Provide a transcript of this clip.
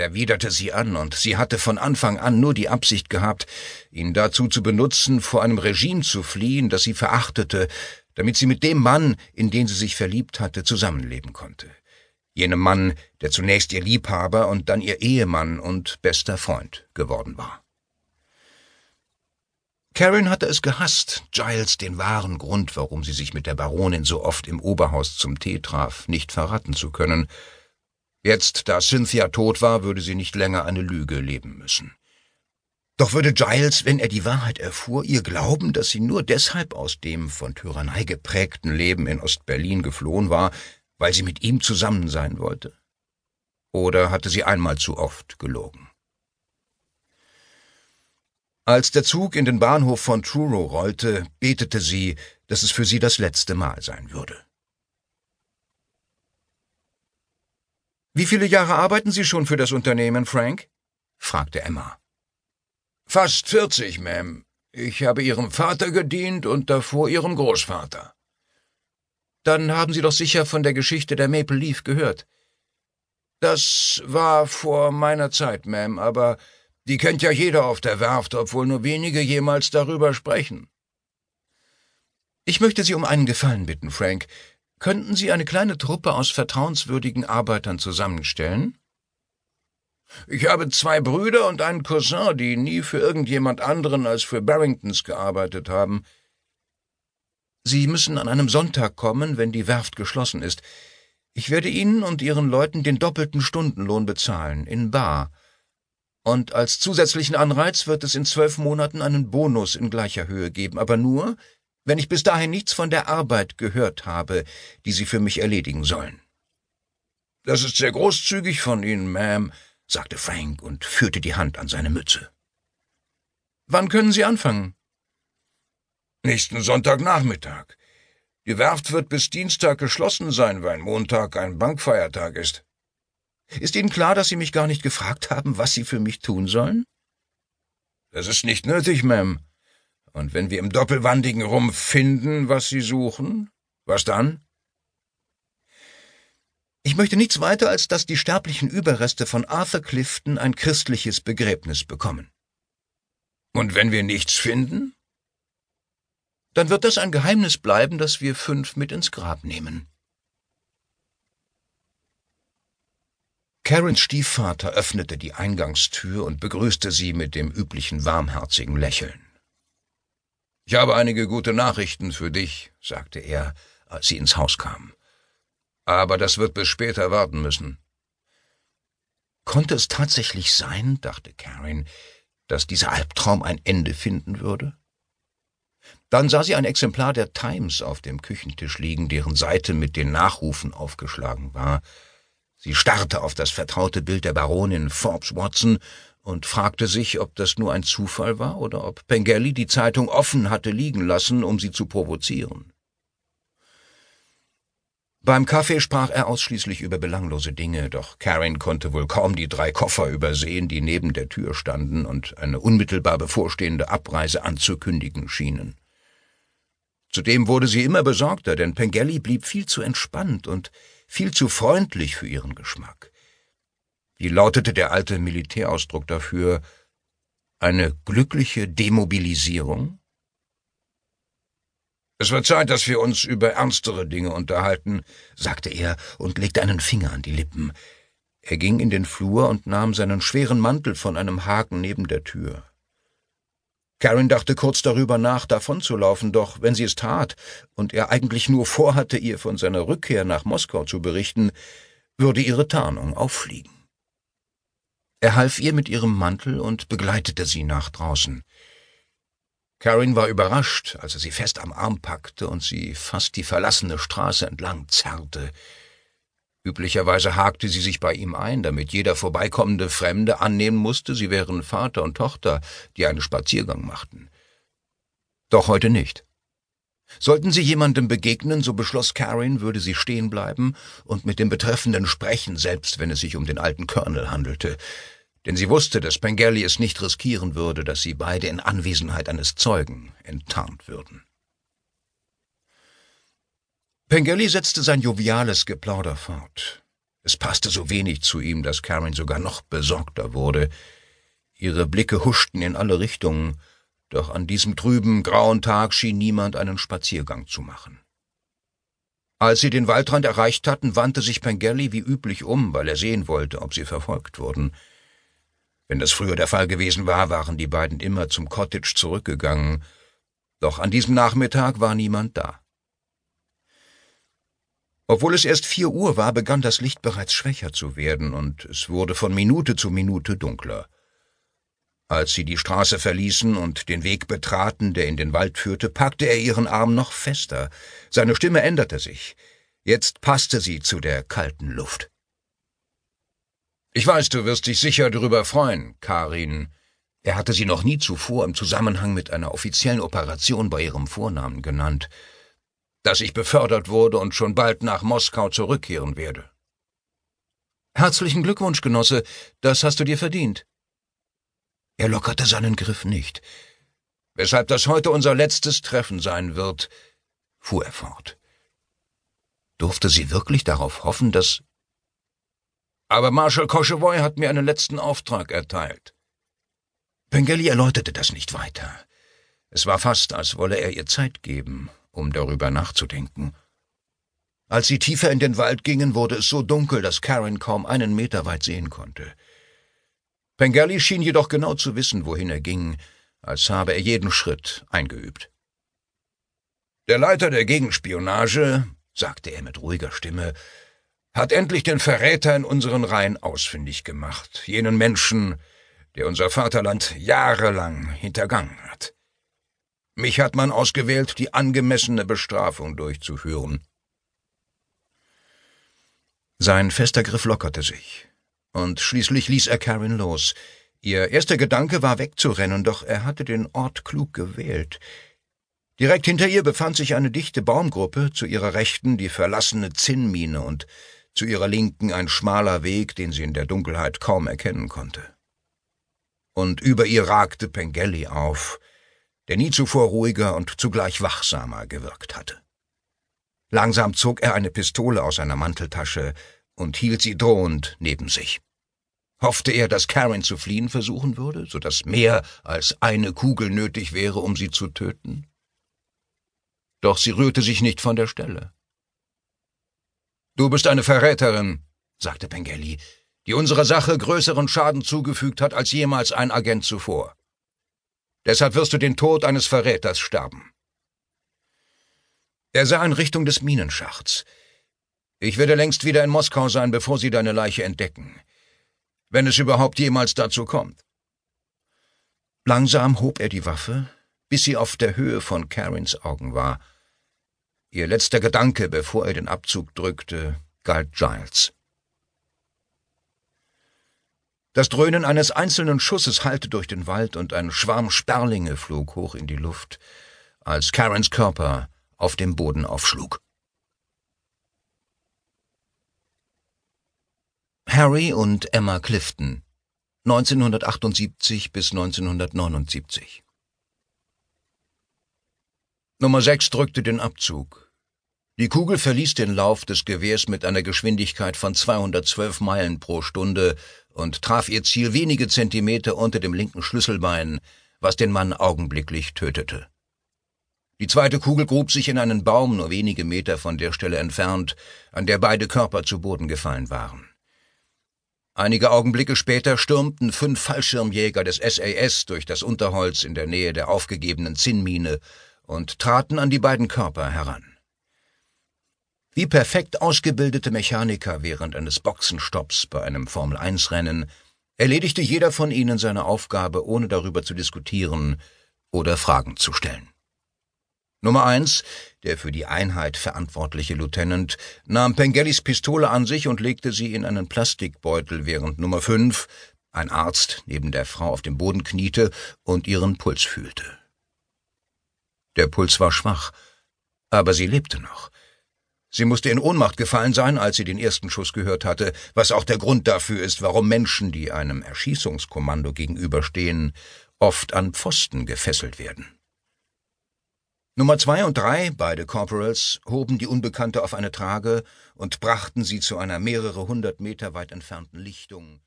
erwiderte sie an, und sie hatte von Anfang an nur die Absicht gehabt, ihn dazu zu benutzen, vor einem Regime zu fliehen, das sie verachtete, damit sie mit dem Mann, in den sie sich verliebt hatte, zusammenleben konnte. Jenem Mann, der zunächst ihr Liebhaber und dann ihr Ehemann und bester Freund geworden war. Karen hatte es gehasst, Giles den wahren Grund, warum sie sich mit der Baronin so oft im Oberhaus zum Tee traf, nicht verraten zu können. Jetzt, da Cynthia tot war, würde sie nicht länger eine Lüge leben müssen. Doch würde Giles, wenn er die Wahrheit erfuhr, ihr glauben, dass sie nur deshalb aus dem von Tyrannei geprägten Leben in Ostberlin geflohen war, weil sie mit ihm zusammen sein wollte? Oder hatte sie einmal zu oft gelogen? Als der Zug in den Bahnhof von Truro rollte, betete sie, dass es für sie das letzte Mal sein würde. Wie viele Jahre arbeiten Sie schon für das Unternehmen, Frank? fragte Emma. Fast vierzig, Ma'am. Ich habe Ihrem Vater gedient und davor Ihrem Großvater. Dann haben Sie doch sicher von der Geschichte der Maple Leaf gehört. Das war vor meiner Zeit, Ma'am, aber die kennt ja jeder auf der Werft, obwohl nur wenige jemals darüber sprechen. Ich möchte Sie um einen Gefallen bitten, Frank. Könnten Sie eine kleine Truppe aus vertrauenswürdigen Arbeitern zusammenstellen? Ich habe zwei Brüder und einen Cousin, die nie für irgendjemand anderen als für Barringtons gearbeitet haben. Sie müssen an einem Sonntag kommen, wenn die Werft geschlossen ist. Ich werde Ihnen und Ihren Leuten den doppelten Stundenlohn bezahlen, in Bar. Und als zusätzlichen Anreiz wird es in zwölf Monaten einen Bonus in gleicher Höhe geben, aber nur, wenn ich bis dahin nichts von der Arbeit gehört habe, die Sie für mich erledigen sollen. Das ist sehr großzügig von Ihnen, Ma'am, sagte Frank und führte die Hand an seine Mütze. Wann können Sie anfangen? Nächsten Sonntagnachmittag. Die Werft wird bis Dienstag geschlossen sein, weil Montag ein Bankfeiertag ist. Ist Ihnen klar, dass Sie mich gar nicht gefragt haben, was Sie für mich tun sollen? Das ist nicht nötig, Ma'am. Und wenn wir im doppelwandigen Rumpf finden, was Sie suchen, was dann? Ich möchte nichts weiter, als dass die sterblichen Überreste von Arthur Clifton ein christliches Begräbnis bekommen. Und wenn wir nichts finden? Dann wird das ein Geheimnis bleiben, das wir fünf mit ins Grab nehmen. Karens Stiefvater öffnete die Eingangstür und begrüßte sie mit dem üblichen warmherzigen Lächeln. Ich habe einige gute Nachrichten für dich, sagte er, als sie ins Haus kam. Aber das wird bis später warten müssen. Konnte es tatsächlich sein, dachte Karen, dass dieser Albtraum ein Ende finden würde? Dann sah sie ein Exemplar der Times auf dem Küchentisch liegen, deren Seite mit den Nachrufen aufgeschlagen war. Sie starrte auf das vertraute Bild der Baronin Forbes Watson und fragte sich, ob das nur ein Zufall war oder ob Pengelly die Zeitung offen hatte liegen lassen, um sie zu provozieren. Beim Kaffee sprach er ausschließlich über belanglose Dinge, doch Karen konnte wohl kaum die drei Koffer übersehen, die neben der Tür standen und eine unmittelbar bevorstehende Abreise anzukündigen schienen. Zudem wurde sie immer besorgter, denn Pengelly blieb viel zu entspannt und viel zu freundlich für ihren Geschmack. Wie lautete der alte Militärausdruck dafür? Eine glückliche Demobilisierung? Es wird Zeit, dass wir uns über ernstere Dinge unterhalten, sagte er und legte einen Finger an die Lippen. Er ging in den Flur und nahm seinen schweren Mantel von einem Haken neben der Tür. Karen dachte kurz darüber nach, davonzulaufen, doch wenn sie es tat und er eigentlich nur vorhatte, ihr von seiner Rückkehr nach Moskau zu berichten, würde ihre Tarnung auffliegen. Er half ihr mit ihrem Mantel und begleitete sie nach draußen. Karen war überrascht, als er sie fest am Arm packte und sie fast die verlassene Straße entlang zerrte. Üblicherweise hakte sie sich bei ihm ein, damit jeder vorbeikommende Fremde annehmen musste, sie wären Vater und Tochter, die einen Spaziergang machten. Doch heute nicht. Sollten sie jemandem begegnen, so beschloss Karen, würde sie stehen bleiben und mit dem Betreffenden sprechen, selbst wenn es sich um den alten Colonel handelte. Denn sie wusste, dass Pengelly es nicht riskieren würde, dass sie beide in Anwesenheit eines Zeugen enttarnt würden. Pengelly setzte sein joviales Geplauder fort. Es passte so wenig zu ihm, dass Karen sogar noch besorgter wurde. Ihre Blicke huschten in alle Richtungen, doch an diesem trüben, grauen Tag schien niemand einen Spaziergang zu machen. Als sie den Waldrand erreicht hatten, wandte sich Pengelly wie üblich um, weil er sehen wollte, ob sie verfolgt wurden. Wenn das früher der Fall gewesen war, waren die beiden immer zum Cottage zurückgegangen, doch an diesem Nachmittag war niemand da. Obwohl es erst vier Uhr war, begann das Licht bereits schwächer zu werden, und es wurde von Minute zu Minute dunkler. Als sie die Straße verließen und den Weg betraten, der in den Wald führte, packte er ihren Arm noch fester. Seine Stimme änderte sich. Jetzt passte sie zu der kalten Luft. Ich weiß, du wirst dich sicher darüber freuen, Karin. Er hatte sie noch nie zuvor im Zusammenhang mit einer offiziellen Operation bei ihrem Vornamen genannt, dass ich befördert wurde und schon bald nach Moskau zurückkehren werde. Herzlichen Glückwunsch, Genosse, das hast du dir verdient. Er lockerte seinen Griff nicht. Weshalb das heute unser letztes Treffen sein wird, fuhr er fort. Durfte sie wirklich darauf hoffen, dass... Aber Marshal Koschewoy hat mir einen letzten Auftrag erteilt. Pengelly erläuterte das nicht weiter. Es war fast, als wolle er ihr Zeit geben, um darüber nachzudenken. Als sie tiefer in den Wald gingen, wurde es so dunkel, dass Karen kaum einen Meter weit sehen konnte. Pengelly schien jedoch genau zu wissen, wohin er ging, als habe er jeden Schritt eingeübt. Der Leiter der Gegenspionage, sagte er mit ruhiger Stimme, hat endlich den Verräter in unseren Reihen ausfindig gemacht, jenen Menschen, der unser Vaterland jahrelang hintergangen hat. Mich hat man ausgewählt, die angemessene Bestrafung durchzuführen. Sein fester Griff lockerte sich und schließlich ließ er Karen los. Ihr erster Gedanke war wegzurennen, doch er hatte den Ort klug gewählt. Direkt hinter ihr befand sich eine dichte Baumgruppe, zu ihrer Rechten die verlassene Zinnmine und zu ihrer Linken ein schmaler Weg, den sie in der Dunkelheit kaum erkennen konnte. Und über ihr ragte Pengelly auf, der nie zuvor ruhiger und zugleich wachsamer gewirkt hatte. Langsam zog er eine Pistole aus seiner Manteltasche, und hielt sie drohend neben sich. Hoffte er, dass Karen zu fliehen versuchen würde, so dass mehr als eine Kugel nötig wäre, um sie zu töten? Doch sie rührte sich nicht von der Stelle. Du bist eine Verräterin, sagte Pengelly, die unserer Sache größeren Schaden zugefügt hat als jemals ein Agent zuvor. Deshalb wirst du den Tod eines Verräters sterben. Er sah in Richtung des Minenschachts. Ich werde längst wieder in Moskau sein, bevor Sie deine Leiche entdecken. Wenn es überhaupt jemals dazu kommt. Langsam hob er die Waffe, bis sie auf der Höhe von Karins Augen war. Ihr letzter Gedanke, bevor er den Abzug drückte, galt Giles. Das Dröhnen eines einzelnen Schusses hallte durch den Wald und ein Schwarm Sperlinge flog hoch in die Luft, als Karens Körper auf dem Boden aufschlug. Harry und Emma Clifton 1978 bis 1979 Nummer 6 drückte den Abzug. Die Kugel verließ den Lauf des Gewehrs mit einer Geschwindigkeit von 212 Meilen pro Stunde und traf ihr Ziel wenige Zentimeter unter dem linken Schlüsselbein, was den Mann augenblicklich tötete. Die zweite Kugel grub sich in einen Baum nur wenige Meter von der Stelle entfernt, an der beide Körper zu Boden gefallen waren. Einige Augenblicke später stürmten fünf Fallschirmjäger des SAS durch das Unterholz in der Nähe der aufgegebenen Zinnmine und traten an die beiden Körper heran. Wie perfekt ausgebildete Mechaniker während eines Boxenstopps bei einem Formel-1-Rennen erledigte jeder von ihnen seine Aufgabe, ohne darüber zu diskutieren oder Fragen zu stellen. Nummer eins, der für die Einheit verantwortliche Lieutenant, nahm Pengellis Pistole an sich und legte sie in einen Plastikbeutel, während Nummer fünf, ein Arzt, neben der Frau auf dem Boden kniete und ihren Puls fühlte. Der Puls war schwach, aber sie lebte noch. Sie musste in Ohnmacht gefallen sein, als sie den ersten Schuss gehört hatte, was auch der Grund dafür ist, warum Menschen, die einem Erschießungskommando gegenüberstehen, oft an Pfosten gefesselt werden. Nummer zwei und drei, beide Corporals, hoben die Unbekannte auf eine Trage und brachten sie zu einer mehrere hundert Meter weit entfernten Lichtung.